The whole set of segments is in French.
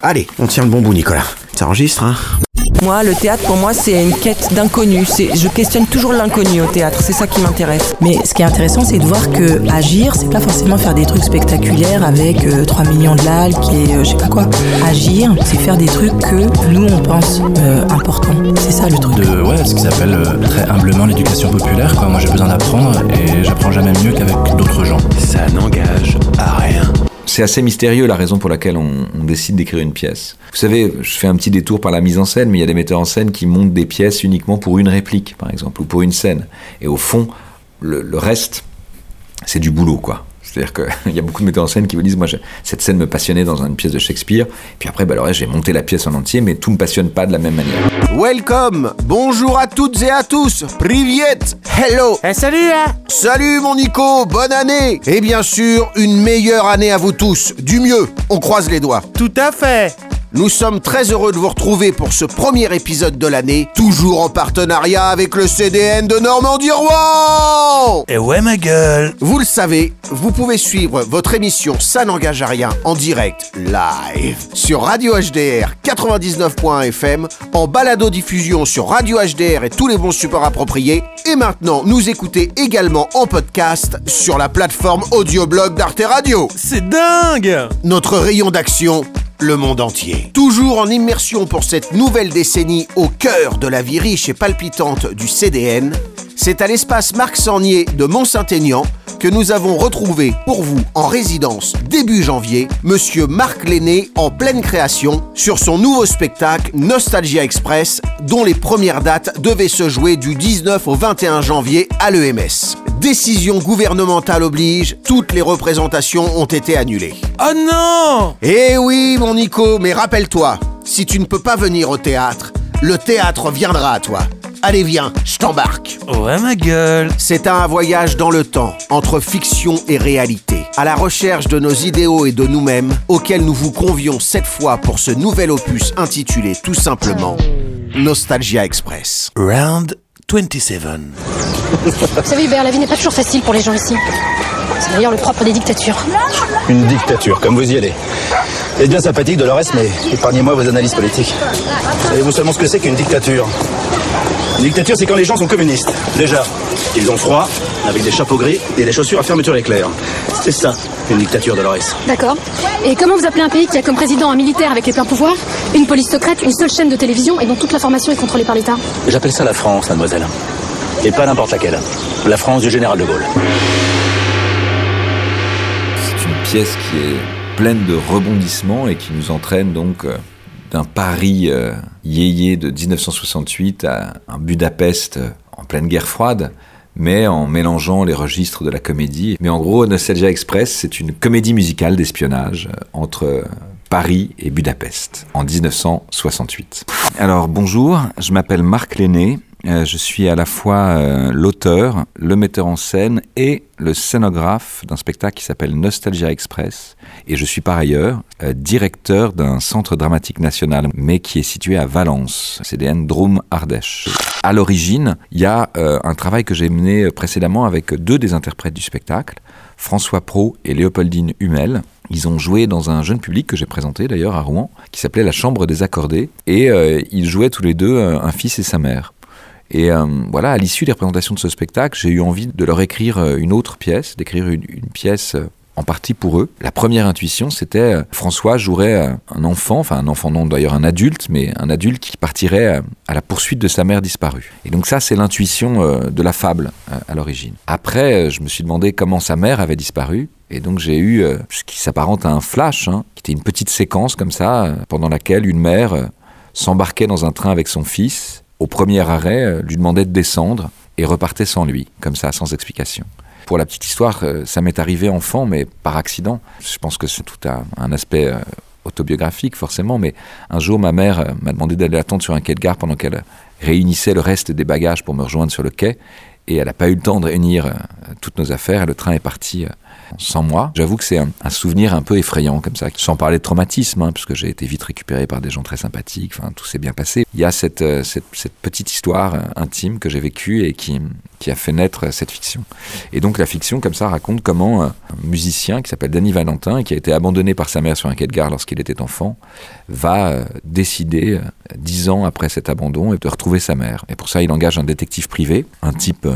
Allez, on tient le bon bout, Nicolas. Ça enregistre, hein Moi, le théâtre, pour moi, c'est une quête d'inconnu. C'est, je questionne toujours l'inconnu au théâtre. C'est ça qui m'intéresse. Mais ce qui est intéressant, c'est de voir que agir, c'est pas forcément faire des trucs spectaculaires avec euh, 3 millions de likes et euh, je sais pas quoi. Agir, c'est faire des trucs que nous, on pense euh, importants. C'est ça le truc. de ouais, ce qui s'appelle euh, très humblement l'éducation populaire. Quoi. Moi j'ai besoin d'apprendre et j'apprends jamais mieux qu'avec d'autres gens. Ça n'engage à rien. C'est assez mystérieux la raison pour laquelle on, décide d'écrire une pièce. Vous savez, je fais un petit détour par la mise en scène, mais il y a des metteurs en scène qui montent des pièces uniquement pour une réplique, par exemple, ou pour une scène. Et au fond, le reste, c'est du boulot, quoi. C'est-à-dire qu'il y a beaucoup de metteurs en scène qui me disent, moi, je- cette scène me passionnait dans une pièce de Shakespeare, puis après, bah, le reste, j'ai monté la pièce en entier, mais tout me passionne pas de la même manière. Welcome. Bonjour à toutes et à tous. Privet Hello. Eh salut hein. Salut mon Nico. Bonne année. Et bien sûr, une meilleure année à vous tous. Du mieux, on croise les doigts. Tout à fait Nous sommes très heureux de vous retrouver pour ce premier épisode de l'année, toujours en partenariat avec le CDN de Normandie-Rouen Et ouais ma gueule. Vous le savez, vous pouvez suivre votre émission Ça n'engage à rien en direct, live, sur Radio HDR 99.fm, en balado-diffusion sur Radio HDR et tous les bons supports appropriés, et maintenant nous écoutez également en podcast sur la plateforme audioblog d'Arte Radio. C'est dingue. Notre rayon d'action, le monde entier. Toujours en immersion pour cette nouvelle décennie au cœur de la vie riche et palpitante du CDN, c'est à l'espace Marc Sangnier de Mont-Saint-Aignan que nous avons retrouvé pour vous en résidence début janvier Monsieur Marc Lenné en pleine création sur son nouveau spectacle Nostalgia Express dont les premières dates devaient se jouer du 19 au 21 janvier à l'EMS. Décision gouvernementale oblige, toutes les représentations ont été annulées. Oh non Eh oui, mon Nico, mais rappelle-toi, si tu ne peux pas venir au théâtre, le théâtre viendra à toi. Allez, viens, je t'embarque. Ouais ma gueule C'est un voyage dans le temps, entre fiction et réalité, à la recherche de nos idéaux et de nous-mêmes, auxquels nous vous convions cette fois pour ce nouvel opus intitulé tout simplement Nostalgia Express. Round 27. Vous savez, Hubert, la vie n'est pas toujours facile pour les gens ici. C'est d'ailleurs le propre des dictatures. Une dictature, comme vous y allez. C'est bien sympathique, Dolores, mais épargnez-moi vos analyses politiques. Savez-vous seulement ce que c'est qu'une dictature? Une dictature, c'est quand les gens sont communistes. Déjà, ils ont froid, avec des chapeaux gris et des chaussures à fermeture éclair. C'est ça, une dictature, Dolores. D'accord. Et comment vous appelez un pays qui a comme président un militaire avec les pleins pouvoirs, une police secrète, une seule chaîne de télévision et dont toute l'information est contrôlée par l'État? J'appelle ça la France, mademoiselle. Et pas n'importe laquelle. La France du général de Gaulle. C'est une pièce qui est pleine de rebondissements et qui nous entraîne donc euh, d'un Paris euh, yéyé de 1968 à un Budapest euh, en pleine guerre froide, mais en mélangeant les registres de la comédie. Mais en gros, Nostalgia Express, c'est une comédie musicale d'espionnage euh, entre Paris et Budapest en 1968. Alors bonjour, je m'appelle Marc Lenné. Euh, je suis à la fois euh, l'auteur, le metteur en scène et le scénographe d'un spectacle qui s'appelle Nostalgia Express. Et je suis par ailleurs euh, directeur d'un centre dramatique national, mais qui est situé à Valence, CDN Drôme Ardèche. À l'origine, il y a un travail que j'ai mené précédemment avec deux des interprètes du spectacle, François Pro et Léopoldine Hummel. Ils ont joué dans un jeune public que j'ai présenté d'ailleurs à Rouen, qui s'appelait La Chambre des Accordés, et ils jouaient tous les deux un fils et sa mère. Et euh, voilà, à l'issue des représentations de ce spectacle, j'ai eu envie de leur écrire euh, une autre pièce, d'écrire une, pièce euh, en partie pour eux. La première intuition, c'était François jouerait un enfant, enfin un enfant non d'ailleurs un adulte, mais un adulte qui partirait à la poursuite de sa mère disparue. Et donc ça, c'est l'intuition de la fable à l'origine. Après, je me suis demandé comment sa mère avait disparu. Et donc j'ai eu ce qui s'apparente à un flash, hein, qui était une petite séquence comme ça, pendant laquelle une mère s'embarquait dans un train avec son fils, au premier arrêt, euh, lui demandait de descendre et repartait sans lui, comme ça, sans explication. Pour la petite histoire, euh, ça m'est arrivé enfant, mais par accident. Je pense que c'est tout un, un aspect euh, autobiographique, forcément, mais un jour, ma mère m'a demandé d'aller attendre sur un quai de gare pendant qu'elle réunissait le reste des bagages pour me rejoindre sur le quai, et elle n'a pas eu le temps de réunir toutes nos affaires, et le train est parti sans moi. J'avoue que c'est un, souvenir un peu effrayant comme ça, sans parler de traumatisme, hein, puisque j'ai été vite récupéré par des gens très sympathiques, enfin tout s'est bien passé. Il y a cette, euh, petite histoire euh, intime que j'ai vécue et qui, a fait naître euh, cette fiction. Et donc la fiction comme ça raconte comment un musicien qui s'appelle Danny Valentin, qui a été abandonné par sa mère sur un quai de gare lorsqu'il était enfant, va décider, dix ans après cet abandon, de retrouver sa mère. Et pour ça, il engage un détective privé, un type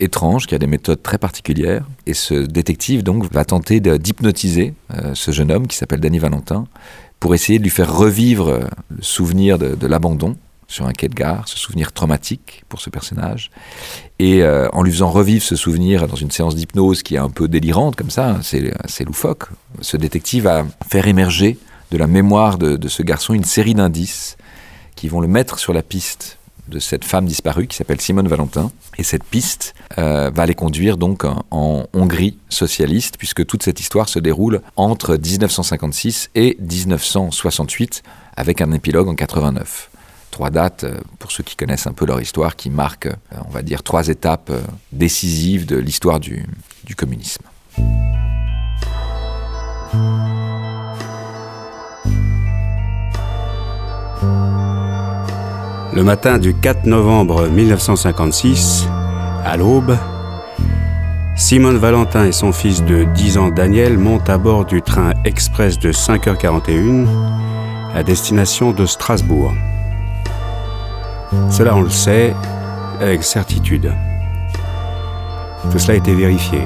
étrange qui a des méthodes très particulières. Et ce détective donc va tenter d'hypnotiser euh, ce jeune homme qui s'appelle Danny Valentin pour essayer de lui faire revivre euh, le souvenir de, l'abandon sur un quai de gare, ce souvenir traumatique pour ce personnage. Et euh, en lui faisant revivre ce souvenir dans une séance d'hypnose qui est un peu délirante comme ça, c'est loufoque, ce détective va faire émerger de la mémoire de ce garçon une série d'indices qui vont le mettre sur la piste de cette femme disparue qui s'appelle Simone Valentin. Et cette piste euh, va les conduire donc en, Hongrie socialiste, puisque toute cette histoire se déroule entre 1956 et 1968, avec un épilogue en 89. Trois dates, euh, pour ceux qui connaissent un peu leur histoire, qui marquent, euh, on va dire, trois étapes décisives de l'histoire du communisme. Le matin du 4 novembre 1956, à l'aube, Simone Valentin et son fils de 10 ans Daniel montent à bord du train express de 5h41 à destination de Strasbourg. Cela, on le sait avec certitude. Tout cela a été vérifié.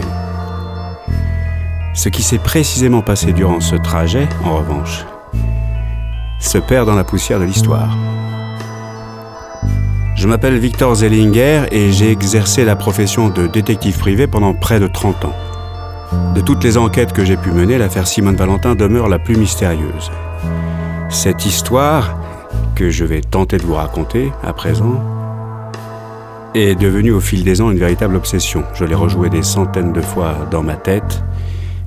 Ce qui s'est précisément passé durant ce trajet, en revanche, se perd dans la poussière de l'histoire. Je m'appelle Victor Zellinger et j'ai exercé la profession de détective privé pendant près de 30 ans. De toutes les enquêtes que j'ai pu mener, l'affaire Simone Valentin demeure la plus mystérieuse. Cette histoire, que je vais tenter de vous raconter à présent, est devenue au fil des ans une véritable obsession. Je l'ai rejouée des centaines de fois dans ma tête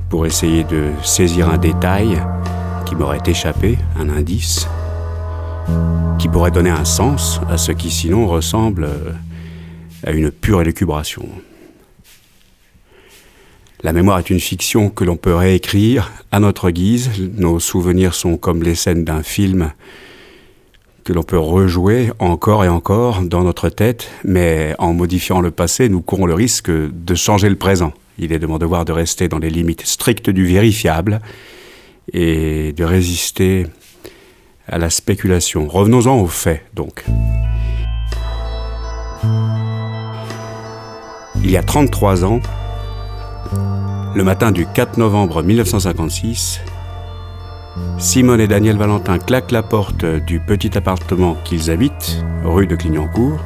pour essayer de saisir un détail qui m'aurait échappé, un indice qui pourrait donner un sens à ce qui sinon ressemble euh, à une pure élucubration. La mémoire est une fiction que l'on peut réécrire à notre guise. Nos souvenirs sont comme les scènes d'un film que l'on peut rejouer encore et encore dans notre tête, mais en modifiant le passé, nous courons le risque de changer le présent. Il est de mon devoir de rester dans les limites strictes du vérifiable et de résister à la spéculation. Revenons-en aux faits, donc. Il y a 33 ans, le matin du 4 novembre 1956, Simone et Daniel Valentin claquent la porte du petit appartement qu'ils habitent, rue de Clignancourt,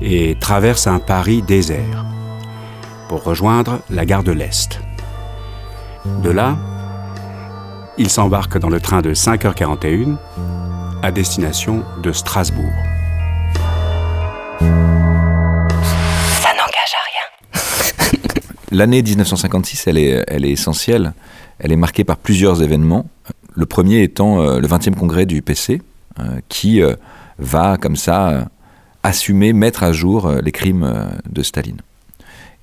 et traversent un Paris désert pour rejoindre la gare de l'Est. De là, ils s'embarquent dans le train de 5h41 à destination de Strasbourg. Ça n'engage à rien. L'année 1956, elle est, elle est essentielle. Elle est marquée par plusieurs événements. Le premier étant euh, le 20e congrès du PC, euh, qui euh, va comme ça assumer, mettre à jour les crimes de Staline.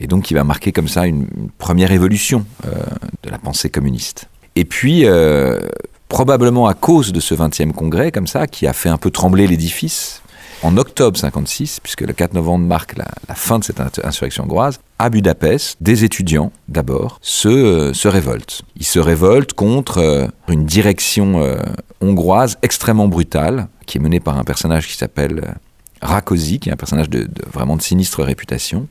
Et donc qui va marquer comme ça une, une première évolution euh, de la pensée communiste. Et puis, euh, probablement à cause de ce 20e congrès, comme ça, qui a fait un peu trembler l'édifice, en octobre 56, puisque le 4 novembre marque la, fin de cette ins- insurrection hongroise, à Budapest, des étudiants, d'abord, se, euh, révoltent. Ils se révoltent contre euh, une direction hongroise extrêmement brutale, qui est menée par un personnage qui s'appelle Rakosi, qui est un personnage de, vraiment de sinistre réputation.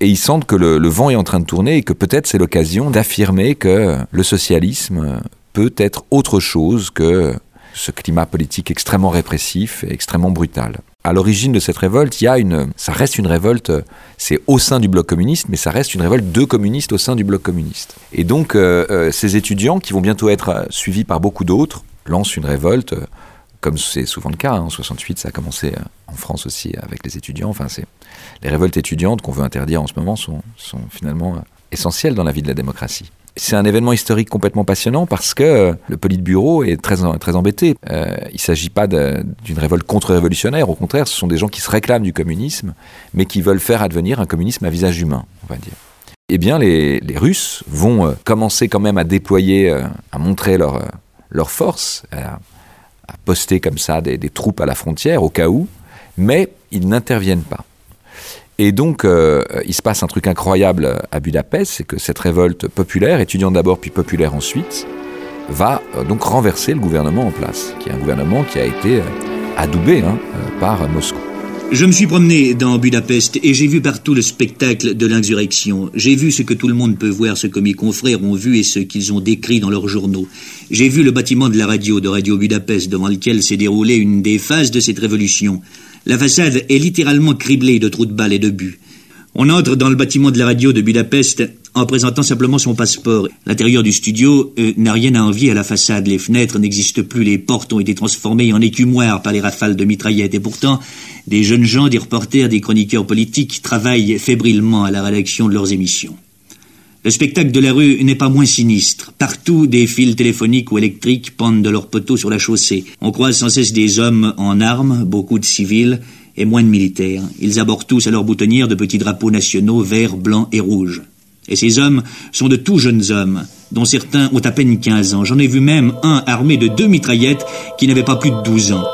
Et ils sentent que le, vent est en train de tourner et que peut-être c'est l'occasion d'affirmer que le socialisme peut être autre chose que ce climat politique extrêmement répressif et extrêmement brutal. À l'origine de cette révolte, il y a une, ça reste une révolte, c'est au sein du bloc communiste, mais ça reste une révolte de communistes au sein du bloc communiste. Et donc, euh, euh, ces étudiants, qui vont bientôt être suivis par beaucoup d'autres, lancent une révolte, comme c'est souvent le cas. hein. En 68, ça a commencé euh, en France aussi avec les étudiants. Enfin, c'est les révoltes étudiantes qu'on veut interdire en ce moment sont, finalement euh, essentielles dans la vie de la démocratie. C'est un événement historique complètement passionnant parce que euh, le Politburo est très, très embêté. Il ne s'agit pas d'une révolte contre-révolutionnaire, au contraire, ce sont des gens qui se réclament du communisme, mais qui veulent faire advenir un communisme à visage humain, on va dire. eh bien les, Russes vont commencer quand même à déployer, à montrer leur, force, poster comme ça des, troupes à la frontière au cas où, mais ils n'interviennent pas. Et donc, euh, il se passe un truc incroyable à Budapest, c'est que cette révolte populaire, étudiante d'abord puis populaire ensuite, va euh, donc renverser le gouvernement en place, qui est un gouvernement qui a été euh, adoubé hein, euh, par Moscou. Je me suis promené dans Budapest et j'ai vu partout le spectacle de l'insurrection. J'ai vu ce que tout le monde peut voir, ce que mes confrères ont vu et ce qu'ils ont décrit dans leurs journaux. J'ai vu le bâtiment de la radio de Radio Budapest devant lequel s'est déroulée une des phases de cette révolution. La façade est littéralement criblée de trous de balles et de buts. On entre dans le bâtiment de la radio de Budapest en présentant simplement son passeport. L'intérieur du studio euh, n'a rien à envier à la façade. Les fenêtres n'existent plus, les portes ont été transformées en écumoires par les rafales de mitraillettes. Et pourtant, des jeunes gens, des reporters, des chroniqueurs politiques travaillent fébrilement à la rédaction de leurs émissions. Le spectacle de la rue n'est pas moins sinistre. Partout, des fils téléphoniques ou électriques pendent de leurs poteaux sur la chaussée. On croise sans cesse des hommes en armes, beaucoup de civils et moins de militaires. Ils abordent tous à leur boutonnière de petits drapeaux nationaux verts, blancs et rouges. Et ces hommes sont de tout jeunes hommes, dont certains ont à peine 15 ans. J'en ai vu même un armé de deux mitraillettes qui n'avait pas plus de 12 ans.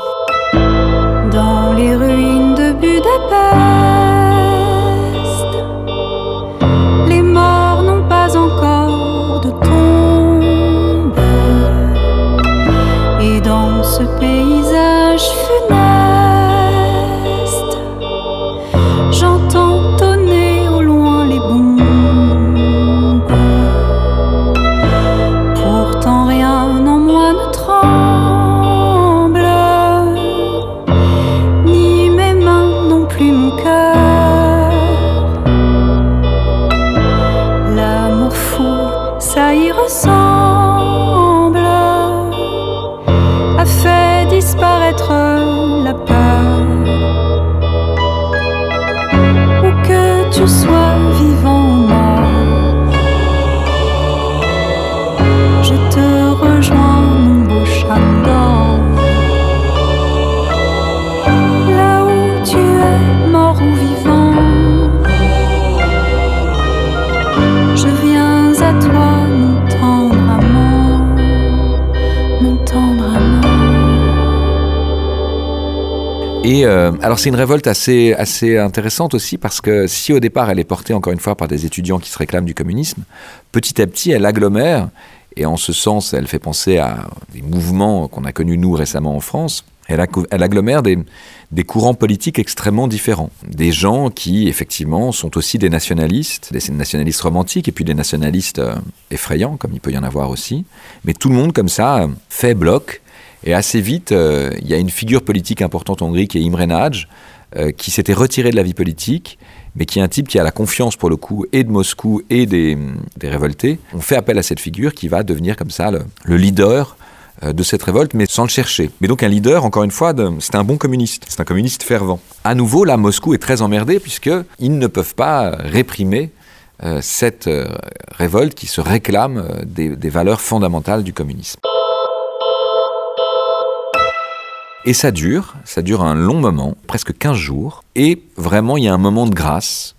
Euh, alors c'est une révolte assez, assez intéressante aussi parce que si au départ elle est portée encore une fois par des étudiants qui se réclament du communisme, petit à petit elle agglomère et en ce sens elle fait penser à des mouvements qu'on a connus nous récemment en France. Elle, elle agglomère des, des courants politiques extrêmement différents. Des gens qui, effectivement, sont aussi des nationalistes, des nationalistes romantiques et puis des nationalistes euh, effrayants, comme il peut y en avoir aussi. Mais tout le monde, comme ça, fait bloc. Et assez vite, euh, il y a une figure politique importante en Hongrie qui est Imre Nagy, euh, qui s'était retiré de la vie politique, mais qui est un type qui a la confiance, pour le coup, et de Moscou et des, des révoltés. On fait appel à cette figure qui va devenir comme ça le, le leader euh, de cette révolte, mais sans le chercher. Mais donc un leader, encore une fois, c'est un bon communiste, c'est un communiste fervent. À nouveau, là, Moscou est très emmerdé puisqu'ils ne peuvent pas réprimer cette révolte qui se réclame des valeurs fondamentales du communisme. Et ça dure, ça dure un long moment, presque 15 jours, et vraiment il y a un moment de grâce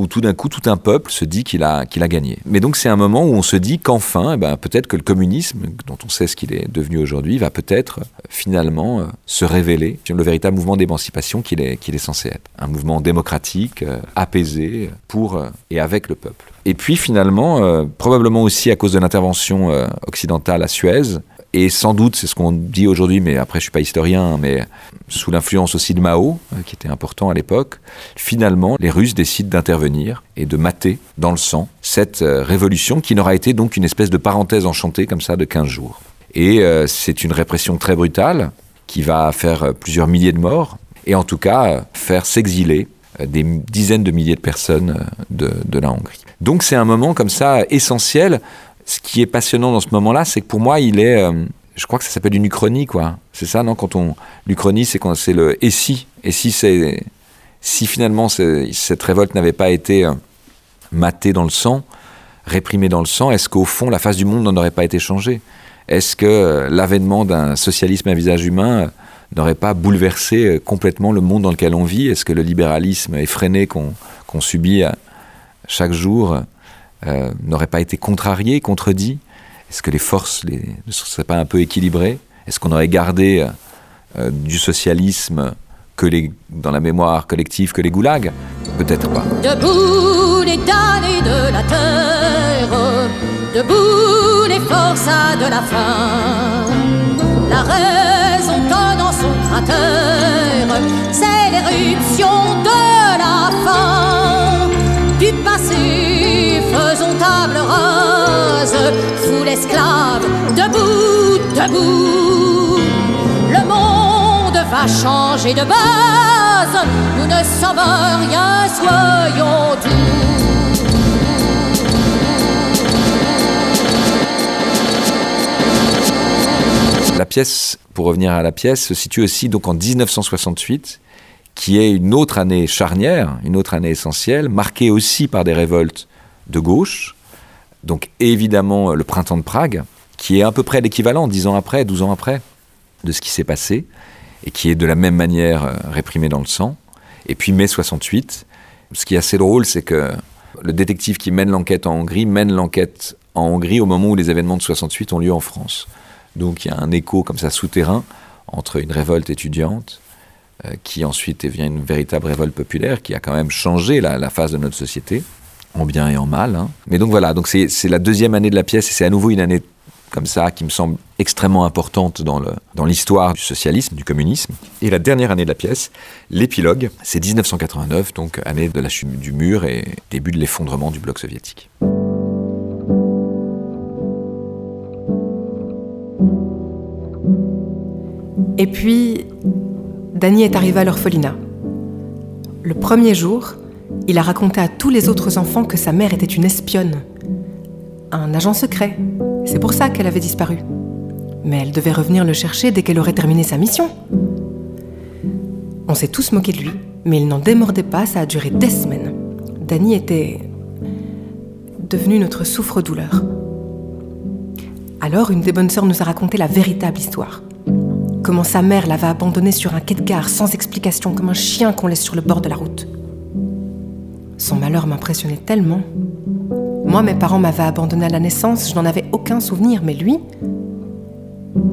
où tout d'un coup tout un peuple se dit qu'il a, a gagné. Mais donc c'est un moment où on se dit qu'enfin, eh ben, peut-être que le communisme, dont on sait ce qu'il est devenu aujourd'hui, va peut-être euh, finalement euh, se révéler le véritable mouvement d'émancipation qu'il est, est censé être. Un mouvement démocratique, euh, apaisé, pour et avec le peuple. Et puis finalement, probablement aussi à cause de l'intervention occidentale à Suez, et sans doute, c'est ce qu'on dit aujourd'hui, mais après je suis pas historien, mais sous l'influence aussi de Mao, euh, qui était important à l'époque, finalement, les Russes décident d'intervenir et de mater dans le sang cette euh, révolution qui n'aura été donc une espèce de parenthèse enchantée comme ça de 15 jours. Et euh, c'est une répression très brutale qui va faire plusieurs milliers de morts et en tout cas faire s'exiler des dizaines de milliers de personnes de la Hongrie. Donc c'est un moment comme ça essentiel. Ce qui est passionnant dans ce moment-là, c'est que pour moi, il est, euh, je crois que ça s'appelle une uchronie, quoi. C'est ça, non Quand on l'uchronie, c'est quand c'est le et si, et si c'est, si finalement cette révolte n'avait pas été euh, matée dans le sang, réprimée dans le sang, est-ce qu'au fond la face du monde n'en aurait pas été changée? Est-ce que euh, l'avènement d'un socialisme à visage humain n'aurait pas bouleversé complètement le monde dans lequel on vit? Est-ce que le libéralisme effréné qu'on subit chaque jour euh, n'aurait pas été contrarié, contredit? Est-ce que les forces les, ne seraient pas un peu équilibrées? Est-ce qu'on aurait gardé euh, du socialisme que dans la mémoire collective que les goulags? Peut-être pas. Debout les damnés de la terre, debout les forçats de la faim. La raison en son cratère, c'est l'éruption de la fin. Du passé, table rase, sous l'esclave, debout, debout. Le monde va changer de base, nous ne sommes rien, soyons doux. La pièce, pour revenir à la pièce, se situe aussi donc en 1968, qui est une autre année charnière, une autre année essentielle, marquée aussi par des révoltes de gauche. Donc évidemment le printemps de Prague, qui est à peu près l'équivalent, 10 ans après, 12 ans après, de ce qui s'est passé, et qui est de la même manière euh, réprimé dans le sang. Et puis mai 68. Ce qui est assez drôle, c'est que le détective qui mène l'enquête en Hongrie mène l'enquête en Hongrie au moment où les événements de 68 ont lieu en France. Donc il y a un écho comme ça souterrain entre une révolte étudiante, euh, qui ensuite devient une véritable révolte populaire, qui a quand même changé la, la face de notre société, en bien et en mal. hein. Mais donc voilà, donc c'est la deuxième année de la pièce, et c'est à nouveau une année comme ça qui me semble extrêmement importante dans l'histoire du socialisme, du communisme. Et la dernière année de la pièce, l'épilogue, c'est 1989, donc année de la chute du mur et début de l'effondrement du bloc soviétique. Et puis, Danny est arrivé à l'orphelinat. Le premier jour, il a raconté à tous les autres enfants que sa mère était une espionne, un agent secret. C'est pour ça qu'elle avait disparu. Mais elle devait revenir le chercher dès qu'elle aurait terminé sa mission. On s'est tous moqué de lui, mais il n'en démordait pas, ça a duré des semaines. Danny était devenu notre souffre-douleur. Alors, une des bonnes sœurs nous a raconté la véritable histoire. Comment sa mère l'avait abandonné sur un quai de gare sans explication, comme un chien qu'on laisse sur le bord de la route. Son malheur m'impressionnait tellement. Moi, mes parents m'avaient abandonné à la naissance, je n'en avais aucun souvenir, mais lui,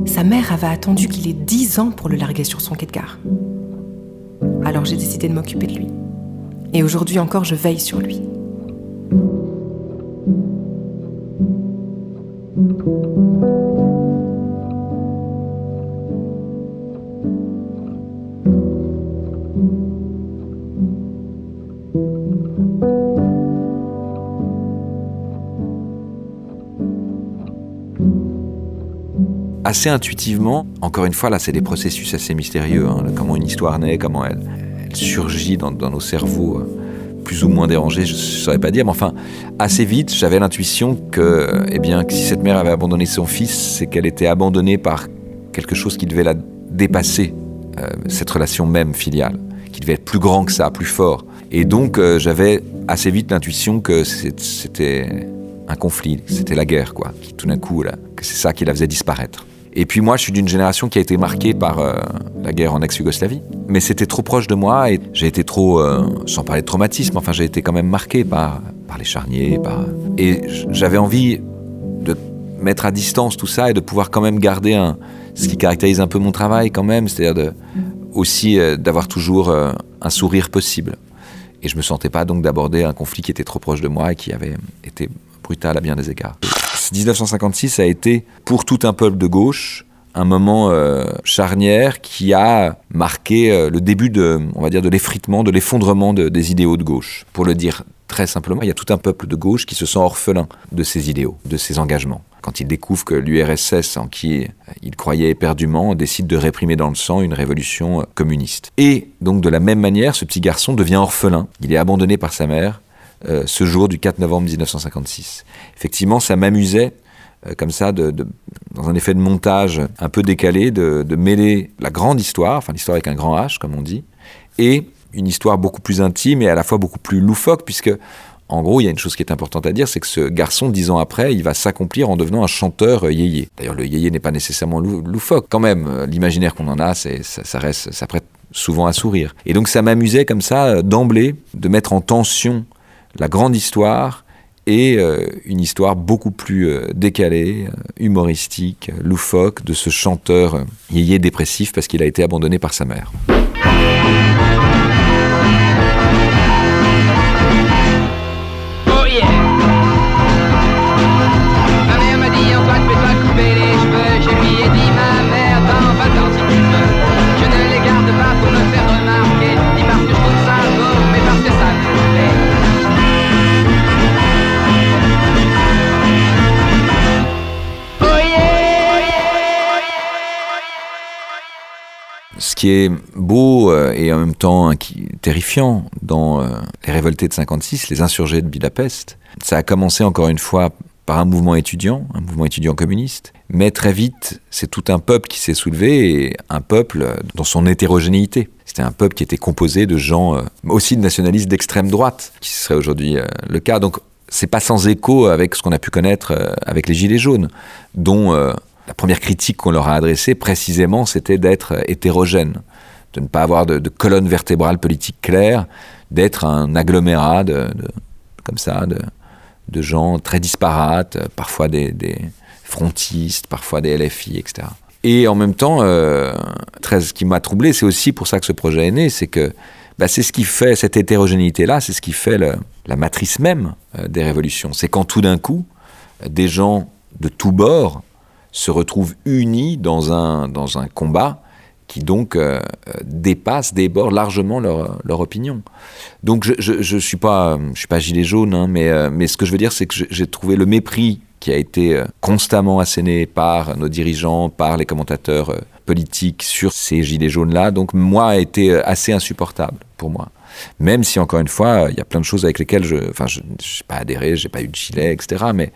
sa mère avait attendu qu'il ait 10 ans pour le larguer sur son quai de gare. Alors j'ai décidé de m'occuper de lui. Et aujourd'hui encore, je veille sur lui. Assez intuitivement, encore une fois, là, c'est des processus assez mystérieux, hein, comment une histoire naît, comment elle, surgit dans, nos cerveaux euh, plus ou moins dérangés, je ne saurais pas dire, mais enfin, assez vite, j'avais l'intuition que, eh bien, que si cette mère avait abandonné son fils, c'est qu'elle était abandonnée par quelque chose qui devait la dépasser, euh, cette relation même filiale, qui devait être plus grand que ça, plus fort. Et donc, euh, j'avais assez vite l'intuition que c'était un conflit, c'était la guerre, quoi, qui tout d'un coup, là, que c'est ça qui la faisait disparaître. Et puis moi, je suis d'une génération qui a été marquée par euh, la guerre en ex-Yougoslavie. Mais c'était trop proche de moi et j'ai été trop, euh, sans parler de traumatisme, enfin j'ai été quand même marqué par, les charniers. Et j'avais envie de mettre à distance tout ça et de pouvoir quand même garder ce qui caractérise un peu mon travail quand même, c'est-à-dire aussi euh, d'avoir toujours un sourire possible. Et je me sentais pas donc d'aborder un conflit qui était trop proche de moi et qui avait été brutal à bien des égards. 1956 a été, pour tout un peuple de gauche, un moment euh, charnière qui a marqué euh, le début de, on va dire, de l'effritement, de l'effondrement de- des idéaux de gauche. Pour le dire très simplement, il y a tout un peuple de gauche qui se sent orphelin de ses idéaux, de ses engagements. Quand il découvre que l'URSS, en qui il croyait éperdument, décide de réprimer dans le sang une révolution euh, communiste. Et donc de la même manière, ce petit garçon devient orphelin. Il est abandonné par sa mère euh, ce jour du 4 novembre 1956. Effectivement, ça m'amusait euh, comme ça, dans un effet de montage un peu décalé, de, mêler la grande histoire, enfin l'histoire avec un grand H, comme on dit, et une histoire beaucoup plus intime et à la fois beaucoup plus loufoque, puisque, en gros, il y a une chose qui est importante à dire, c'est que ce garçon, dix ans après, il va s'accomplir en devenant un chanteur euh, yéyé. D'ailleurs, le yéyé n'est pas nécessairement lou- loufoque. Quand même, l'imaginaire qu'on en a, ça, reste, ça prête souvent à sourire. Et donc, ça m'amusait comme ça, d'emblée, de mettre en tension la grande histoire et euh, une histoire beaucoup plus euh, décalée, euh, humoristique, loufoque de ce chanteur yéyé dépressif parce qu'il a été abandonné par sa mère. Qui est beau euh, et en même temps inqui- terrifiant dans euh, les révoltés de 56, les insurgés de Budapest, ça a commencé encore une fois par un mouvement étudiant, un mouvement étudiant communiste, mais très vite, c'est tout un peuple qui s'est soulevé un peuple euh, dans son hétérogénéité. C'était un peuple qui était composé de gens aussi de nationalistes d'extrême droite, qui serait aujourd'hui le cas. Donc c'est pas sans écho avec ce qu'on a pu connaître avec les Gilets jaunes, dont la première critique qu'on leur a adressée précisément, c'était d'être hétérogène, de ne pas avoir de, colonne vertébrale politique claire, d'être un agglomérat de, comme ça, de, gens très disparates, parfois des, frontistes, parfois des LFI, etc. Et en même temps, euh, ce qui m'a troublé, c'est aussi pour ça que ce projet est né, c'est que bah, c'est ce qui fait cette hétérogénéité-là, c'est ce qui fait la matrice même euh, des révolutions. C'est quand tout d'un coup, des gens de tous bords se retrouvent unis dans un, dans un combat qui donc euh, dépasse, déborde largement leur, leur opinion. Donc je je, je suis pas je suis pas gilet jaune, hein, mais euh, mais ce que je veux dire c'est que j'ai trouvé le mépris qui a été euh, constamment asséné par nos dirigeants, par les commentateurs politiques sur ces gilets jaunes là. Donc moi a été assez insupportable pour moi. Même si encore une fois, il y a plein de choses avec lesquelles je, enfin, je n'ai pas adhéré, j'ai pas eu de gilet, etc. Mais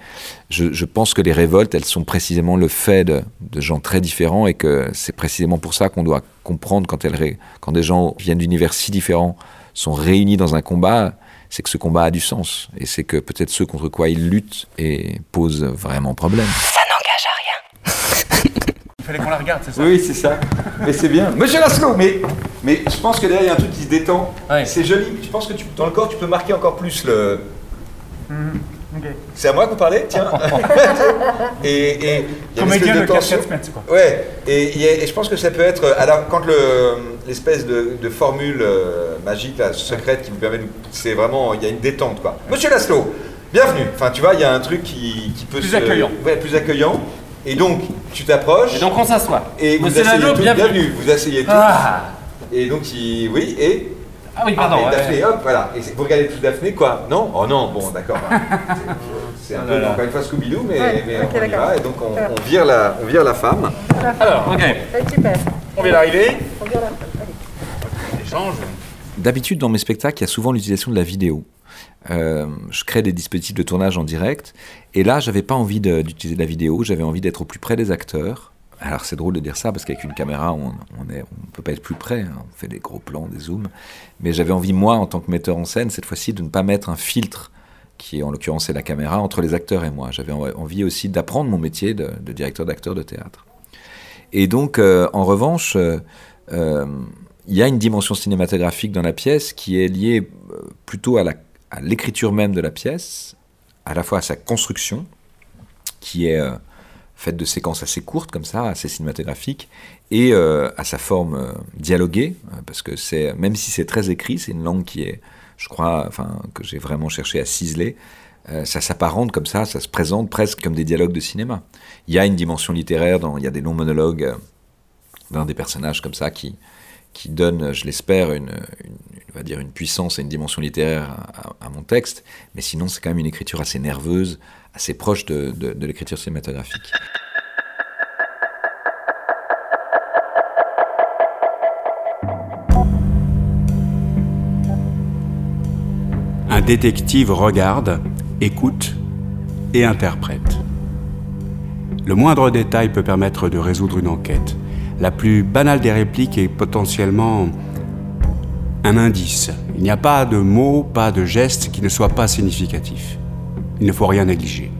je, je pense que les révoltes, elles sont précisément le fait de, gens très différents et que c'est précisément pour ça qu'on doit comprendre quand, elles, quand des gens viennent d'univers si différents sont réunis dans un combat, c'est que ce combat a du sens et c'est que peut-être ceux contre quoi ils luttent et posent vraiment problème. Ça n'engage à rien. Il fallait qu'on la regarde, c'est ça Oui, c'est ça. Mais c'est bien. Monsieur Laszlo, mais, mais je pense que derrière, il y a un truc qui se détend. C'est joli. Je pense que tu, dans le corps, tu peux marquer encore plus le. Ok. C'est à moi que vous parlez Tiens. et, et Comédien de de tension. 4 Smith, quoi. Ouais. Et, et je pense que ça peut être. Alors, quand le l'espèce de, de formule euh, magique, là, secrète, qui vous permet de. C'est vraiment. Il y a une détente, quoi. Monsieur Laszlo, bienvenue. Enfin, tu vois, il y a un truc qui, qui peut Plus se. accueillant. Ouais, plus accueillant. Et donc, tu t'approches. Et donc on s'assoit. Et vous Monsieur asseyez tous, bienvenue. Vous asseyez tous. Ah. Et donc, il... oui, et. Ah oui, pardon, et ouais, Daphné, ouais. hop, voilà. Et vous regardez tous Daphné, quoi Non? Oh non, bon, d'accord. C'est un peu, encore une fois, Scooby-Doo, mais, Ouais, mais ok, on y d'accord. va. Et donc, on, on vire, la, on vire la femme. Alors, ok. Super. On vient d'arriver. On vient là. Échange. D'habitude, dans mes spectacles, il y a souvent l'utilisation de la vidéo. Euh, je crée des dispositifs de tournage en direct. Et là, j'avais pas envie d'utiliser de la vidéo. J'avais envie d'être au plus près des acteurs. Alors, c'est drôle de dire ça parce qu'avec une caméra, on, est, on peut pas être plus près. hein. On fait des gros plans, des zooms. Mais j'avais envie, moi, en tant que metteur en scène, cette fois-ci, de ne pas mettre un filtre qui, en l'occurrence, est la caméra, entre les acteurs et moi. J'avais en- envie aussi d'apprendre mon métier de, directeur d'acteur de théâtre. Et donc, euh, en revanche, euh, il y a une dimension cinématographique dans la pièce qui est liée euh, plutôt à l'écriture même de la pièce, à la fois à sa construction, qui est euh, faite de séquences assez courtes comme ça, assez cinématographiques, et euh, à sa forme dialoguée, parce que c'est même si c'est très écrit, c'est une langue qui est, je crois, enfin que j'ai vraiment cherché à ciseler. ça s'apparente comme ça, ça se présente presque comme des dialogues de cinéma. Il y a une dimension littéraire, dans, il y a des longs monologues d'un des personnages comme ça qui, qui donne, je l'espère, une, une- puissance et une dimension littéraire à, mon texte. Mais sinon, c'est quand même une écriture assez nerveuse, assez proche de l'écriture cinématographique. Un détective regarde, écoute et interprète. Le moindre détail peut permettre de résoudre une enquête. La plus banale des répliques est potentiellement un indice. Il n'y a pas de mot, pas de geste qui ne soit pas significatif. Il ne faut rien négliger.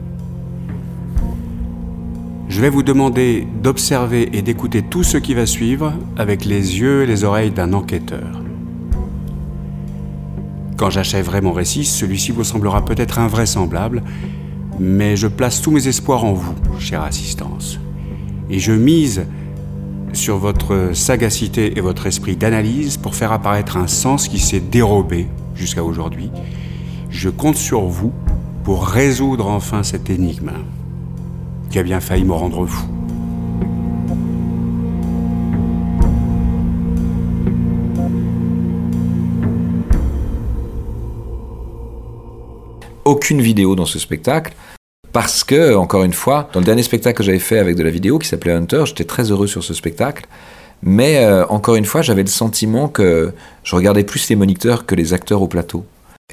Je vais vous demander d'observer et d'écouter tout ce qui va suivre avec les yeux et les oreilles d'un enquêteur. Quand j'achèverai mon récit, celui-ci vous semblera peut-être invraisemblable, mais je place tous mes espoirs en vous, chère assistance. Et je mise sur votre sagacité et votre esprit d'analyse pour faire apparaître un sens qui s'est dérobé jusqu'à aujourd'hui. Je compte sur vous pour résoudre enfin cette énigme qui a bien failli me rendre fou. aucune vidéo dans ce spectacle. Parce que, encore une fois, dans le dernier spectacle que j'avais fait avec de la vidéo qui s'appelait Hunter, j'étais très heureux sur ce spectacle. Mais euh, encore une fois, j'avais le sentiment que je regardais plus les moniteurs que les acteurs au plateau.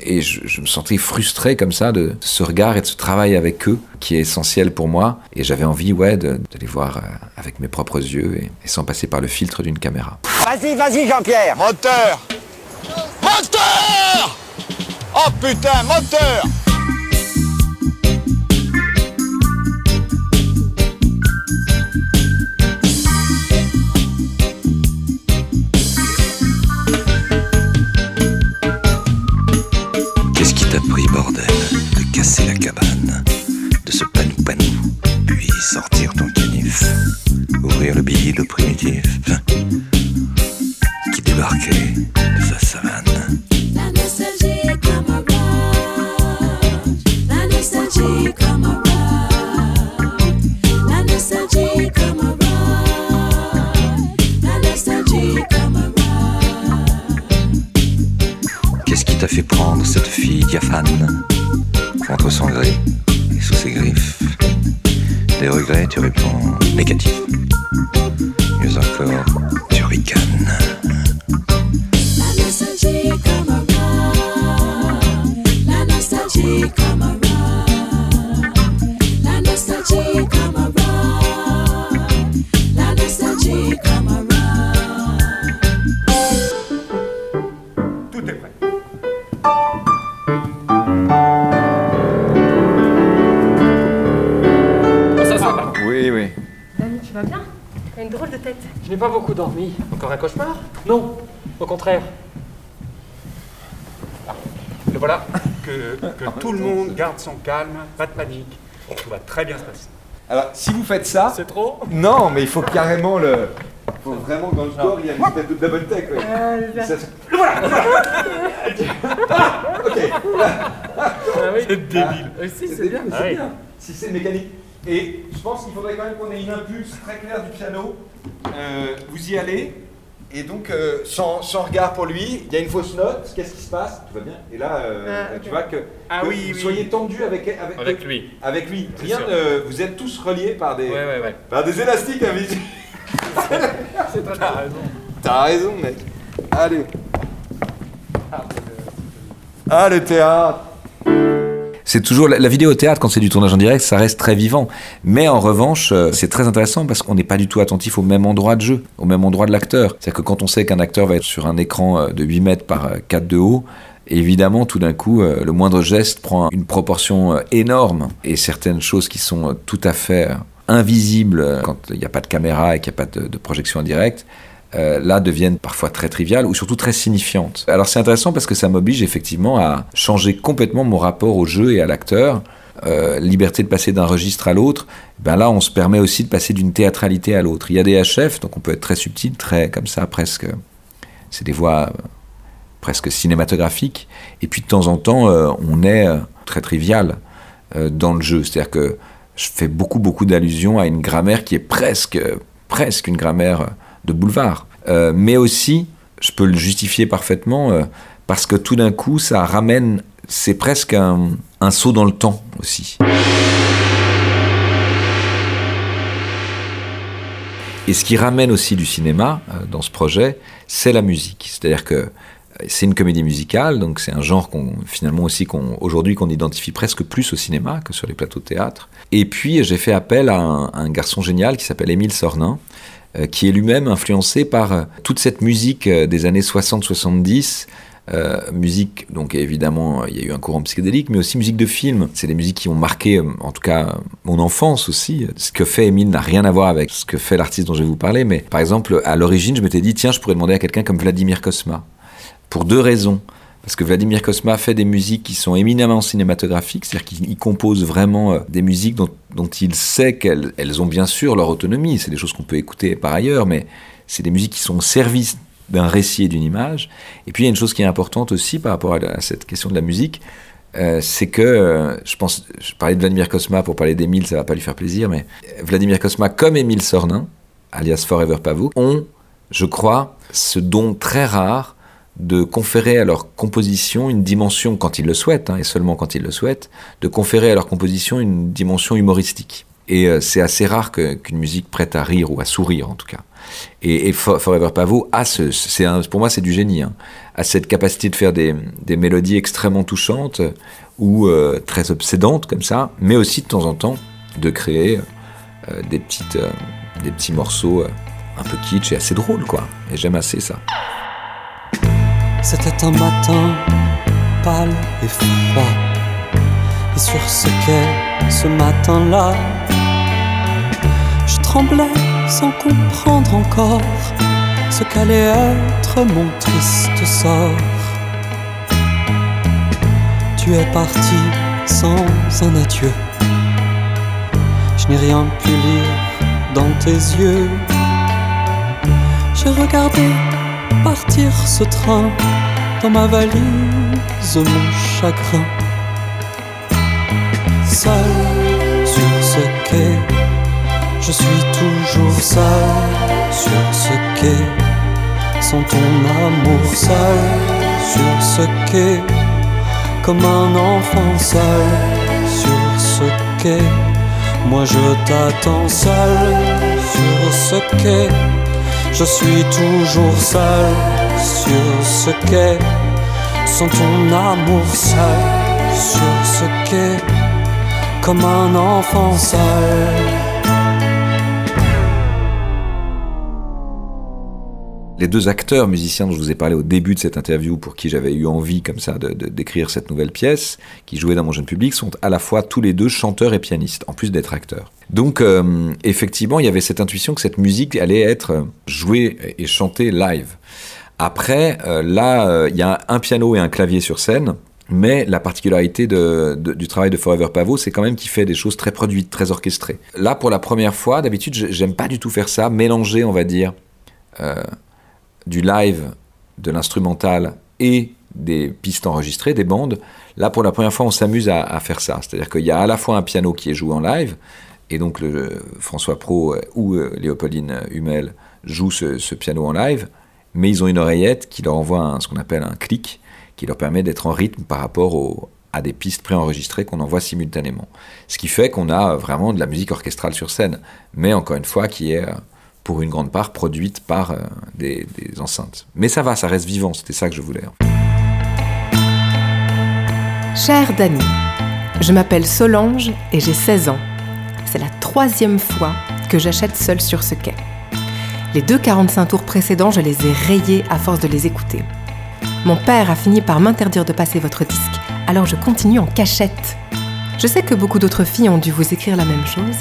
Et je, je me sentais frustré comme ça de, ce regard et de ce travail avec eux qui est essentiel pour moi. Et j'avais envie, ouais, de, de les voir euh, avec mes propres yeux et, et sans passer par le filtre d'une caméra. Vas-y, vas-y, Jean-Pierre. Moteur. Moteur Oh putain, moteur Bordel De casser la cabane, de se panou-panou, puis sortir ton canif, ouvrir le billet, le primitif, qui débarquait de sa savane. T'a fait prendre cette fille diaphane Contre son gré et sous ses griffes Des regrets, tu réponds négatif. Mieux encore, tu ricanes. Je n'ai pas beaucoup dormi. Encore un cauchemar? Non, au contraire. Ah, Le voilà, que, que tout le monde garde son calme, pas de panique. Tout va très bien se passer. Alors, si vous faites ça. C'est trop? Non, mais il faut carrément le. Il faut vraiment que dans le score, il y a une espèce de double take. oui. Euh, Ça, Le voilà, le voilà. Ah, Ok. C'est débile. Ah, si, c'est bien. Ah C'est oui. bien. Si c'est mécanique. Et je pense qu'il faudrait quand même qu'on ait une impulse très claire du piano. Euh, vous y allez. Et donc, euh, sans, sans regard pour lui, il y a une fausse note. Qu'est-ce qui se passe? Tout va bien. Et là, euh, Ah, tu vois que, Ah que oui, vous oui. soyez tendu avec, avec, Avec lui. Avec lui. Rien vous êtes tous reliés par des, Ouais, ouais, ouais. par des élastiques invisibles. C'est très T'as raison. T'as raison, mec. Allez. Ah, le théâtre. C'est toujours la, vidéo au théâtre quand c'est du tournage en direct, ça reste très vivant. Mais en revanche, euh, c'est très intéressant parce qu'on n'est pas du tout attentif au même endroit de jeu, au même endroit de l'acteur. C'est-à-dire que quand on sait qu'un acteur va être sur un écran euh, de 8 mètres par euh, 4 de haut, évidemment, tout d'un coup, euh, le moindre geste prend une proportion euh, énorme et certaines choses qui sont euh, tout à fait euh, invisibles euh, quand il n'y a pas de caméra et qu'il n'y a pas de, de projection en direct, euh, là deviennent parfois très triviales ou surtout très signifiantes. Alors c'est intéressant parce que ça m'oblige effectivement à changer complètement mon rapport au jeu et à l'acteur. Euh, liberté de passer d'un registre à l'autre, ben là on se permet aussi de passer d'une théâtralité à l'autre. Il y a des HF, donc on peut être très subtil, très comme ça presque. C'est des voix euh, presque cinématographiques. Et puis de temps en temps on est très trivial dans le jeu. C'est-à-dire que je fais beaucoup beaucoup d'allusions à une grammaire qui est presque presque une grammaire de boulevard. Euh, mais aussi, je peux le justifier parfaitement euh, parce que tout d'un coup, ça ramène, c'est presque un, saut dans le temps aussi. Et ce qui ramène aussi du cinéma euh, dans ce projet, c'est la musique. C'est-à-dire que c'est une comédie musicale, donc c'est un genre qu'on finalement aussi qu'on aujourd'hui qu'on identifie presque plus au cinéma que sur les plateaux de théâtre. Et puis j'ai fait appel à un, garçon génial qui s'appelle Émile Sornin, qui est lui-même influencé par euh, toute cette musique euh, des années 60-70. euh, musique, donc évidemment, il y a eu un courant psychédélique, mais aussi musique de film. C'est des musiques qui ont marqué, euh, en tout cas, mon enfance aussi. Ce que fait Émile n'a rien à voir avec ce que fait l'artiste dont je vais vous parler, mais par exemple, à l'origine, je m'étais dit, tiens, je pourrais demander à quelqu'un comme Vladimir Kosma. Pour deux raisons. Parce que Vladimir Kosma fait des musiques qui sont éminemment cinématographiques, c'est-à-dire qu'il il compose vraiment euh, des musiques dont, il sait qu'elles elles ont bien sûr leur autonomie. C'est des choses qu'on peut écouter par ailleurs, mais c'est des musiques qui sont au service d'un récit et d'une image. Et puis il y a une chose qui est importante aussi par rapport à, cette question de la musique, euh, c'est que, euh, je pense, je parlais de Vladimir Kosma pour parler d'Émile, ça va pas lui faire plaisir, mais Vladimir Kosma comme Émile Sornin, alias Forever Pavot, ont, je crois, ce don très rare de conférer à leur composition une dimension, quand ils le souhaitent, hein, et seulement quand ils le souhaitent, de conférer à leur composition une dimension humoristique. Et euh, c'est assez rare qu'une musique prête à rire ou à sourire, en tout cas. Et, et For- Forever Pavot a ce, c'est pour moi c'est du génie, hein, a cette capacité de faire des, des mélodies extrêmement touchantes ou euh, très obsédantes comme ça, mais aussi de temps en temps de créer euh, des petites, des petits morceaux un peu kitsch et assez drôles quoi. Et j'aime assez ça. C'était un matin pâle et froid. Et sur ce quai, ce matin-là, je tremblais sans comprendre encore ce qu'allait être mon triste sort. Tu es parti sans un adieu. Je n'ai rien pu lire dans tes yeux. J'ai regardé partir ce train dans ma valise, mon chagrin. Seul sur ce quai, je suis toujours seul sur ce quai, sans ton amour seul sur ce quai, comme un enfant seul sur ce quai. Moi je t'attends seul sur ce quai. Je suis toujours seul sur ce quai, sans ton amour seul sur ce quai, comme un enfant seul. Les deux acteurs musiciens dont je vous ai parlé au début de cette interview, pour qui j'avais eu envie comme ça de- d'écrire cette nouvelle pièce, qui jouaient dans mon jeune public, sont à la fois tous les deux chanteurs et pianistes, en plus d'être acteurs. Donc euh, effectivement, il y avait cette intuition que cette musique allait être jouée et chantée live. Après, euh, là, euh, il y a un piano et un clavier sur scène. Mais la particularité du travail de Forever Pavot, c'est quand même qu'il fait des choses très produites, très orchestrées. Là, pour la première fois, d'habitude, j'aime pas du tout faire ça, mélanger, on va dire, du live, de l'instrumental et des pistes enregistrées, des bandes. Là, pour la première fois, on s'amuse à, faire ça. C'est-à-dire qu'il y a à la fois un piano qui est joué en live, et donc le, François Pro euh, ou euh, Léopoldine Hummel jouent ce, piano en live, mais ils ont une oreillette qui leur envoie ce qu'on appelle un clic, qui leur permet d'être en rythme par rapport au- à des pistes préenregistrées qu'on envoie simultanément. Ce qui fait qu'on a vraiment de la musique orchestrale sur scène, mais encore une fois qui est, euh, pour une grande part, produite par euh, des, enceintes. Mais ça va, ça reste vivant, c'était ça que je voulais. Chère Dani, je m'appelle Solange et j'ai 16 ans. C'est la troisième fois que j'achète seule sur ce quai. Les deux 45 tours précédents, je les ai rayés à force de les écouter. Mon père a fini par m'interdire de passer votre disque, alors je continue en cachette. Je sais que beaucoup d'autres filles ont dû vous écrire la même chose,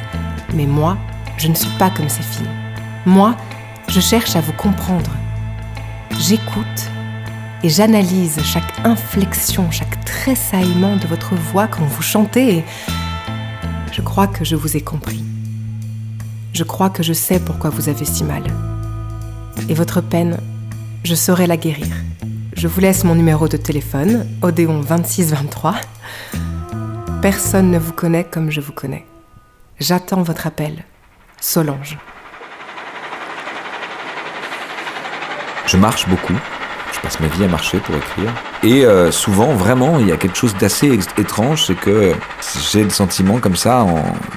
mais moi, je ne suis pas comme ces filles. Moi, je cherche à vous comprendre. J'écoute et j'analyse chaque inflexion, chaque tressaillement de votre voix quand vous chantez je crois que je vous ai compris. Je crois que je sais pourquoi vous avez si mal. Et votre peine, je saurai la guérir. Je vous laisse mon numéro de téléphone, Odéon 2623. Personne ne vous connaît comme je vous connais. J'attends votre appel. Solange. Je marche beaucoup. Je passe ma vie à marcher pour écrire. Et euh, souvent, vraiment, il y a quelque chose d'assez étrange, c'est que j'ai le sentiment comme ça,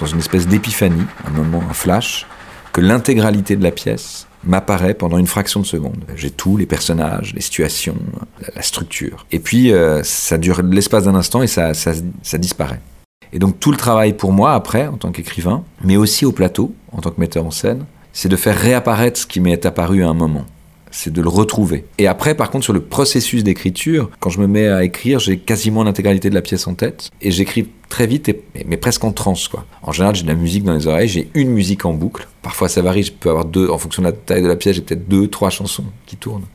dans une espèce d'épiphanie, un moment, un flash, que l'intégralité de la pièce m'apparaît pendant une fraction de seconde. J'ai tout, les personnages, les situations, la, structure. Et puis, euh, ça dure l'espace d'un instant et ça, ça disparaît. Et donc tout le travail pour moi après, en tant qu'écrivain, mais aussi au plateau, en tant que metteur en scène, c'est de faire réapparaître ce qui m'est apparu à un moment. C'est de le retrouver. Et après, par contre, sur le processus d'écriture, quand je me mets à écrire, j'ai quasiment l'intégralité de la pièce en tête. Et j'écris très vite, mais presque en transe, quoi. En général, j'ai de la musique dans les oreilles, j'ai une musique en boucle. Parfois, ça varie, je peux avoir deux, en fonction de la taille de la pièce, j'ai peut-être deux, trois chansons qui tournent.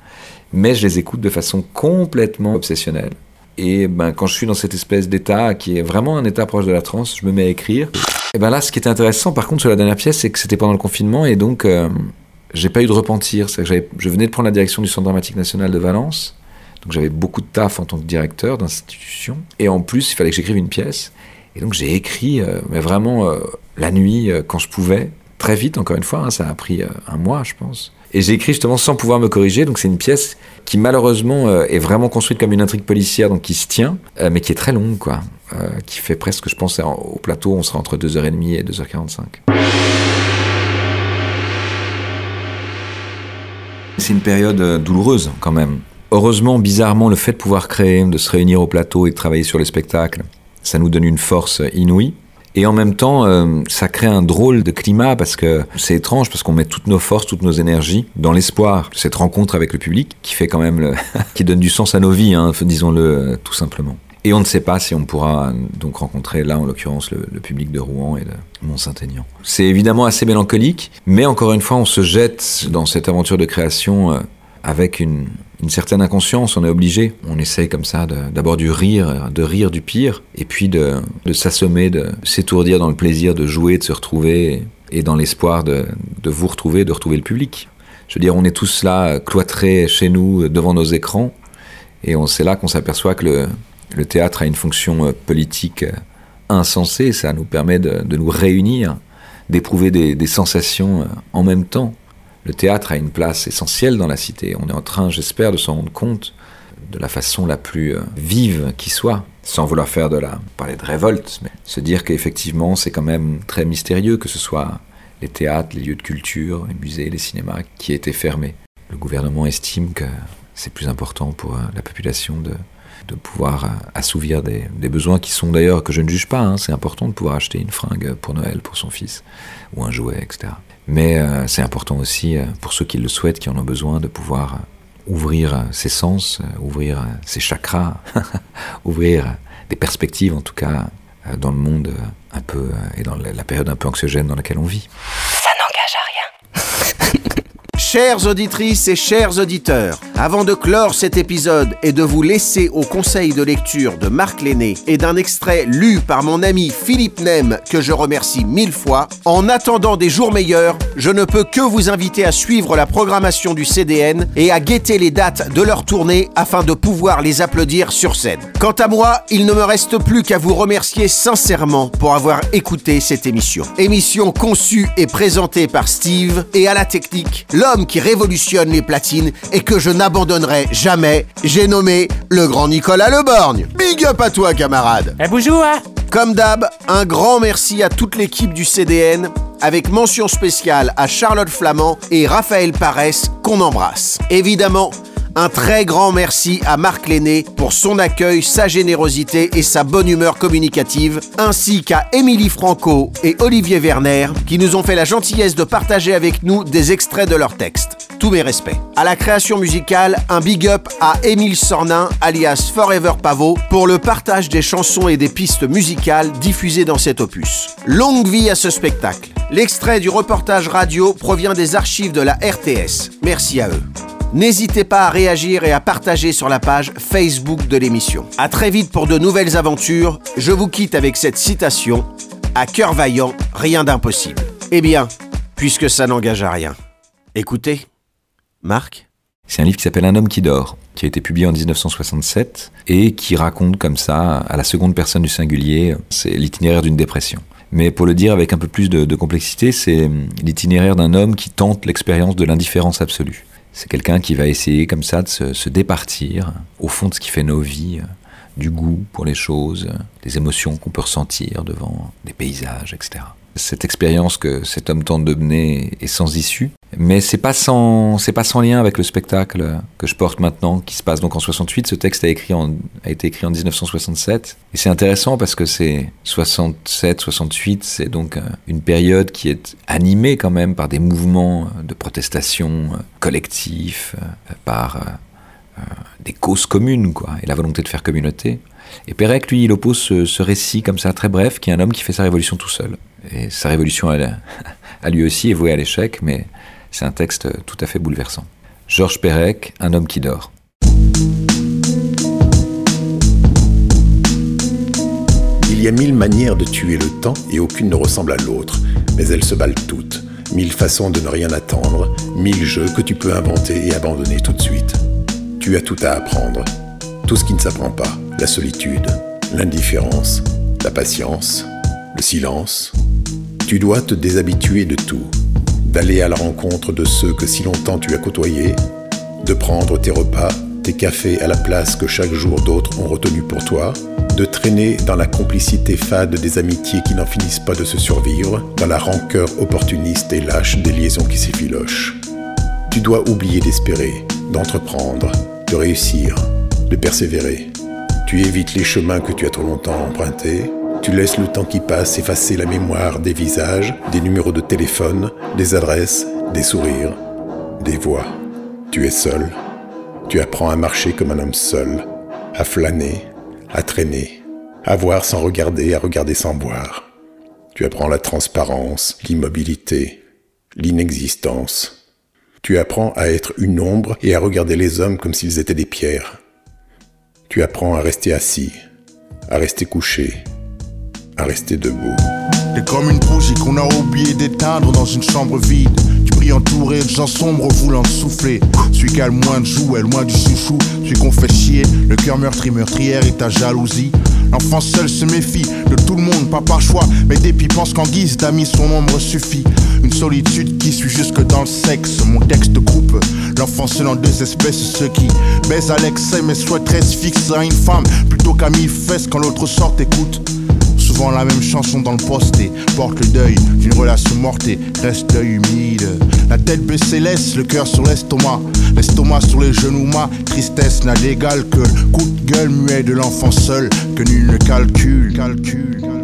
mais je les écoute de façon complètement obsessionnelle. Et ben, quand je suis dans cette espèce d'état qui est vraiment un état proche de la transe, je me mets à écrire. Et ben là, ce qui est intéressant, par contre, sur la dernière pièce, c'est que c'était pendant le confinement et donc euh, j'ai pas eu de repentir. Que je venais de prendre la direction du Centre dramatique national de Valence, donc j'avais beaucoup de taf en tant que directeur d'institution. Et en plus, il fallait que j'écrive une pièce. Et donc j'ai écrit, euh, mais vraiment euh, la nuit, euh, quand je pouvais, très vite, encore une fois, hein, ça a pris un mois, je pense. Et j'ai écrit justement sans pouvoir me corriger, donc c'est une pièce qui malheureusement est vraiment construite comme une intrigue policière, donc qui se tient, mais qui est très longue, quoi. Qui fait presque, je pense, en- au plateau, on sera entre 2h30 et 2h45. C'est une période euh, douloureuse quand même. Heureusement, bizarrement, le fait de pouvoir créer, de se réunir au plateau et de travailler sur les spectacles, ça nous donne une force inouïe. Et en même temps, euh, ça crée un drôle de climat parce que c'est étrange parce qu'on met toutes nos forces, toutes nos énergies dans l'espoir de cette rencontre avec le public qui fait quand même qui donne du sens à nos vies, hein, disons-le euh, tout simplement. Et on ne sait pas si on pourra donc rencontrer là, en l'occurrence, le, public de Rouen et de Mont-Saint-Aignan. C'est évidemment assez mélancolique, mais encore une fois, on se jette dans cette aventure de création euh, avec une, certaine inconscience. On est obligé. On essaye comme ça d'abord du rire, de rire du pire, et puis de, s'assommer, de s'étourdir dans le plaisir de jouer, de se retrouver, et dans l'espoir de, vous retrouver, de retrouver le public. Je veux dire, on est tous là, cloîtrés chez nous, devant nos écrans, et c'est là qu'on s'aperçoit que le, le théâtre a une fonction euh, politique euh, insensée. Ça nous permet de, nous réunir, d'éprouver des, sensations euh, en même temps. Le théâtre a une place essentielle dans la cité. On est en train, j'espère, de s'en rendre compte de la façon la plus vive qui soit, sans vouloir faire de la parler de révolte, mais se dire qu'effectivement c'est quand même très mystérieux que ce soit les théâtres, les lieux de culture, les musées, les cinémas qui étaient fermés. Le gouvernement estime que c'est plus important pour la population de, de pouvoir euh, assouvir des, besoins qui sont d'ailleurs que je ne juge pas. hein. C'est important de pouvoir acheter une fringue pour Noël pour son fils ou un jouet, etc. Mais euh, c'est important aussi euh, pour ceux qui le souhaitent, qui en ont besoin, de pouvoir ouvrir ses sens, ouvrir ses chakras, ouvrir des perspectives en tout cas dans le monde un peu et dans la période un peu anxiogène dans laquelle on vit. Ça n'engage à rien. Chères auditrices et chers auditeurs, avant de clore cet épisode et de vous laisser au conseil de lecture de Marc Lenné et d'un extrait lu par mon ami Philippe Nem que je remercie mille fois, en attendant des jours meilleurs, je ne peux que vous inviter à suivre la programmation du CDN et à guetter les dates de leur tournée afin de pouvoir les applaudir sur scène. Quant à moi, il ne me reste plus qu'à vous remercier sincèrement pour avoir écouté cette émission. Émission conçue et présentée par Steve et à la technique, l'homme qui révolutionne les platines et que je n'abandonnerai jamais, j'ai nommé le grand Nicolas Leborgne. Big up à toi, camarade. Eh bonjour hein Comme d'hab, un grand merci à toute l'équipe du CDN, avec mention spéciale à Charlotte Flamand et Raphaël Paresse, qu'on embrasse. Évidemment, un très grand merci à Marc Lenné pour son accueil, sa générosité et sa bonne humeur communicative, ainsi qu'à Émilie Franco et Olivier Werner, qui nous ont fait la gentillesse de partager avec nous des extraits de leurs textes. Tous mes respects. À la création musicale, un big up à Émile Sornin, alias Forever Pavot, pour le partage des chansons et des pistes musicales diffusées dans cet opus. Longue vie à ce spectacle. L'extrait du reportage radio provient des archives de la RTS. Merci à eux. N'hésitez pas à réagir et à partager sur la page Facebook de l'émission. À très vite pour de nouvelles aventures. Je vous quitte avec cette citation À cœur vaillant, rien d'impossible. Eh bien, puisque ça n'engage à rien. Écoutez, Marc C'est un livre qui s'appelle Un homme qui dort, qui a été publié en 1967 et qui raconte comme ça, à la seconde personne du singulier, c'est l'itinéraire d'une dépression. Mais pour le dire avec un peu plus de, complexité, c'est l'itinéraire d'un homme qui tente l'expérience de l'indifférence absolue. C'est quelqu'un qui va essayer comme ça de se, départir au fond de ce qui fait nos vies, euh, du goût pour les choses, euh, des émotions qu'on peut ressentir devant des paysages, etc. Cette expérience que cet homme tente de mener est sans issue, mais c'est pas sans c'est pas sans lien avec le spectacle que je porte maintenant, qui se passe donc en 68. Ce texte a, été écrit en 1967, et c'est intéressant parce que c'est 67, 68, c'est donc euh, une période qui est animée quand même par des mouvements de protestation euh, collectifs, euh, par des causes communes, quoi, et la volonté de faire communauté. Et Pérec, lui, il oppose ce, récit comme ça, très bref, qui est un homme qui fait sa révolution tout seul. Et sa révolution, elle, à lui aussi, est vouée à l'échec, mais c'est un texte tout à fait bouleversant. Georges Perec, Un homme qui dort. Il y a mille manières de tuer le temps et aucune ne ressemble à l'autre, mais elles se valent toutes. Mille façons de ne rien attendre, mille jeux que tu peux inventer et abandonner tout de suite. Tu as tout à apprendre. Tout ce qui ne s'apprend pas. La solitude, l'indifférence, la patience, le silence. Tu dois te déshabituer de tout. D'aller à la rencontre de ceux que si longtemps tu as côtoyés, de prendre tes repas, tes cafés à la place que chaque jour d'autres ont retenu pour toi, de traîner dans la complicité fade des amitiés qui n'en finissent pas de se survivre, dans la rancœur opportuniste et lâche des liaisons qui s'effilochent. Tu dois oublier d'espérer, d'entreprendre, de réussir, de persévérer. Tu évites les chemins que tu as trop longtemps empruntés, tu laisses le temps qui passe effacer la mémoire des visages, des numéros de téléphone, des adresses, des sourires, des voix. Tu es seul. Tu apprends à marcher comme un homme seul, à flâner, à traîner, à voir sans regarder, à regarder sans voir. Tu apprends la transparence, l'immobilité, l'inexistence. Tu apprends à être une ombre et à regarder les hommes comme s'ils étaient des pierres. Tu apprends à rester assis, à rester couché, à rester debout. T'es comme une bougie qu'on a oublié d'éteindre dans une chambre vide. Tu brilles entouré de gens sombres voulant souffler. Celui qui a le moins de jouets, le moins du chouchou. Celui qu'on fait chier, le cœur meurtri, meurtrière et ta jalousie. L'enfant seul se méfie de tout le monde, pas par choix, mais dépit pense qu'en guise d'amis son ombre suffit. Une solitude qui suit jusque dans le sexe. Mon texte coupe l'enfant seul en deux espèces, ceux qui baisent à l'excès mais souhaiteraient se fixer à une femme plutôt qu'à mille fesses quand l'autre sort écoute souvent la même chanson dans le poste et porte le deuil d'une relation morte et reste humide. La tête baissée laisse le cœur sur l'estomac, l'estomac sur les genoux, ma tristesse n'a d'égal que le coup de gueule muet de l'enfant seul que nul ne calcule. calcule.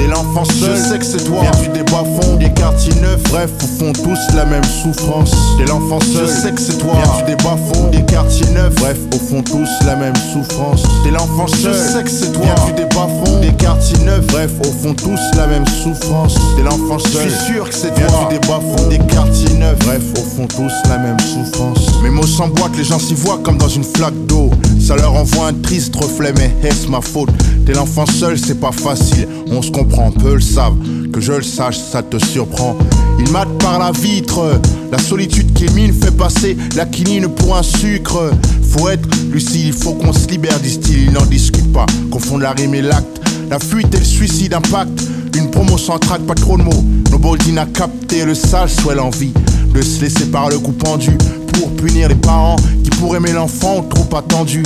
T'es l'enfant seul, je sais que c'est toi. Viens du des bas-fonds, des quartiers neufs. Bref, au fond, tous la même souffrance. T'es l'enfant seul, je sais que c'est toi. Viens du des bas-fonds, des quartiers neufs. Bref, au fond, tous la même souffrance. T'es l'enfant seul, je sais que c'est toi. Viens du des bas-fonds, des quartiers neufs. Bref, au fond, tous la même souffrance. T'es l'enfant seul, je suis sûr que c'est toi. Viens du des bas-fonds, des quartiers neufs. Bref, au fond, tous la même souffrance. Mes mots s'emboîtent, les gens s'y voient comme dans une flaque d'eau. Ça leur envoie un triste reflet, mais est-ce ma faute? T'es l'enfant seul, c'est pas facile. On se comprend, peu le savent. Que je le sache, ça te surprend. Il mate par la vitre. La solitude qu'Émile fait passer la quinine pour un sucre. Faut être lucide, il faut qu'on se libère, disent-ils. Ils n'en discutent pas. Confondent la rime et l'acte. La fuite et le suicide impact. Une promo sans trac, pas trop de mots. Noboldine a capté le sale, soit l'envie de se laisser par le coup pendu pour punir les parents qui pour aimer l'enfant trop attendu.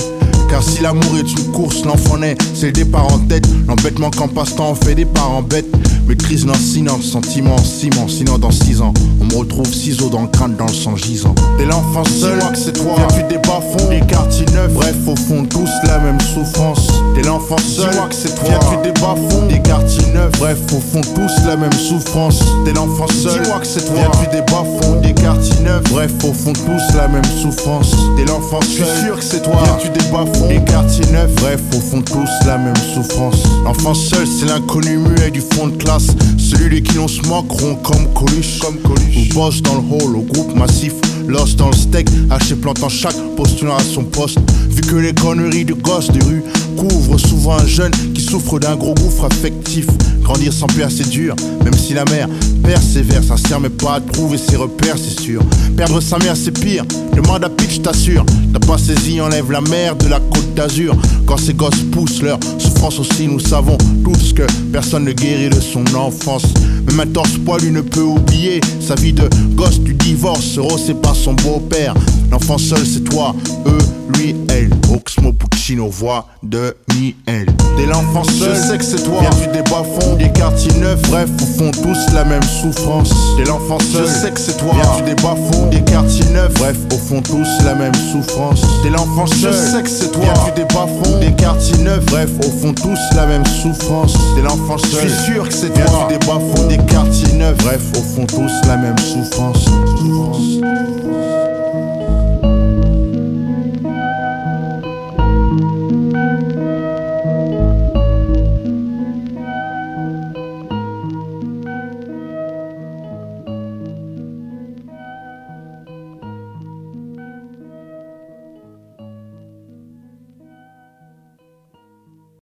Car si l'amour est une course, l'enfant naît, c'est le départ en tête. L'embêtement qu'en passe-temps fait des parents bêtes. Maîtrise lancinante, sentiment, ciment, sinon dans six ans, on me retrouve ciseaux dans le crâne, dans le sang gisant. T'es l'enfant seul, que c'est toi. Viens des bas-fonds, des quartiers neufs. Bref, au fond, tous la même souffrance. T'es l'enfant seul, que c'est toi. Viens des bas-fonds, des quartiers neufs. Bref, au fond, tous la même souffrance. T'es l'enfant seul, que c'est toi. Viens des bas-fonds, des quartiers neufs. Bref, au fond, tous la même souffrance. T'es l'enfant seul, je suis sûr que c'est toi. Viens des bas-fonds, des quartiers neufs. Bref, au fond, tous la même souffrance. L'enfant seul, c'est l'inconnu muet du fond de classe. Celui de qui l'on se moqueront comme Coluche. Comme Coluche. Ou boss dans le hall, au groupe massif. Lost dans le steak, haché plantant chaque postulant à son poste. Vu que les conneries de gosses de rue couvrent souvent un jeune qui souffre d'un gros gouffre affectif. Grandir sans père, c'est dur, même si la mère persévère, ça sert mais pas à trouver ses repères, c'est sûr. Perdre sa mère, c'est pire. Demande à Pitch, t'assure. T'as pas saisi, enlève la mer de la côte d'Azur. Quand ces gosses poussent leur souffrance aussi, nous savons tous que personne ne guérit de son enfance. Même un torse poilu ne peut oublier sa vie de gosse du divorce, rosé par son beau-père. L'enfant seul, c'est toi, eux, lui, elle. Oxmo Puccino, voix de Miel. T'es l'enfant seul, je sais que c'est toi. Viens du des bas-fonds, des quartiers neufs. Bref, au fond, tous la même souffrance. T'es l'enfant seul, je sais que c'est toi. Viens du des bas-fonds, des quartiers neufs. Bref, au fond, tous la même souffrance. T'es l'enfant seul, je sais que c'est toi. Viens du des bas-fonds, des quartiers neufs. Bref, au fond, tous la même souffrance. T'es l'enfant seul, je suis sûr que c'est toi. Viens du des bas-fonds, des quartiers neufs. Bref, au fond, tous la même souffrance. souffrance.